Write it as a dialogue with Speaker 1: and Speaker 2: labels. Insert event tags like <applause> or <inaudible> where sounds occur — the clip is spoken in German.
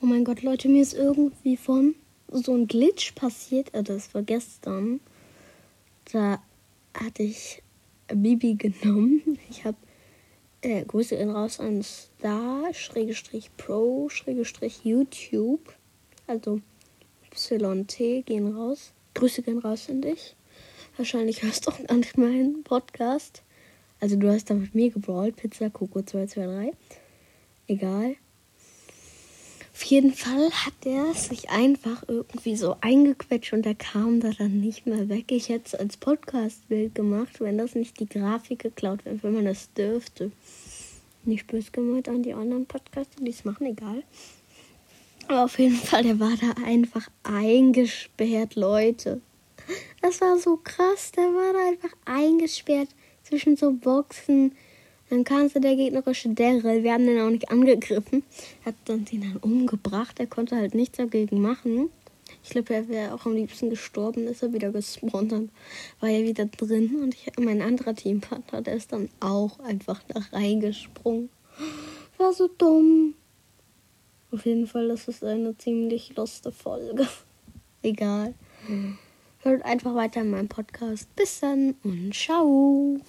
Speaker 1: Oh mein Gott, Leute, mir ist irgendwie von so ein Glitch passiert. Also das war gestern. Da hatte ich Bibi genommen. <laughs> Ich habe äh, Grüße in raus an Star, Schrägestrich Pro, Schrägestrich YouTube. Also YT gehen raus. Grüße gehen raus an dich. Wahrscheinlich hörst du auch gar nicht meinen Podcast. Also du hast da mit mir gebrawlt. Pizza Coco 223. Egal. Jeden Fall hat er sich einfach irgendwie so eingequetscht und er kam da dann nicht mehr weg. Ich hätte es als Podcast-Bild gemacht, wenn das nicht die Grafik geklaut wäre, wenn man das dürfte. Nicht böse gemeint an die anderen Podcasts, die es machen, egal. Aber auf jeden Fall, der war da einfach eingesperrt, Leute. Das war so krass, der war da einfach eingesperrt zwischen so Boxen. Dann kam so der gegnerische Daryl. Wir haben den auch nicht angegriffen. Hat dann den dann umgebracht. Er konnte halt nichts dagegen machen. Ich glaube, er wäre auch am liebsten gestorben. Ist er wieder gespawnt. Dann war er wieder drin. Und ich, mein anderer Teampartner, der ist dann auch einfach da reingesprungen. War so dumm. Auf jeden Fall, das ist eine ziemlich luste Folge. <laughs> Egal. Hört einfach weiter in meinem Podcast. Bis dann und ciao.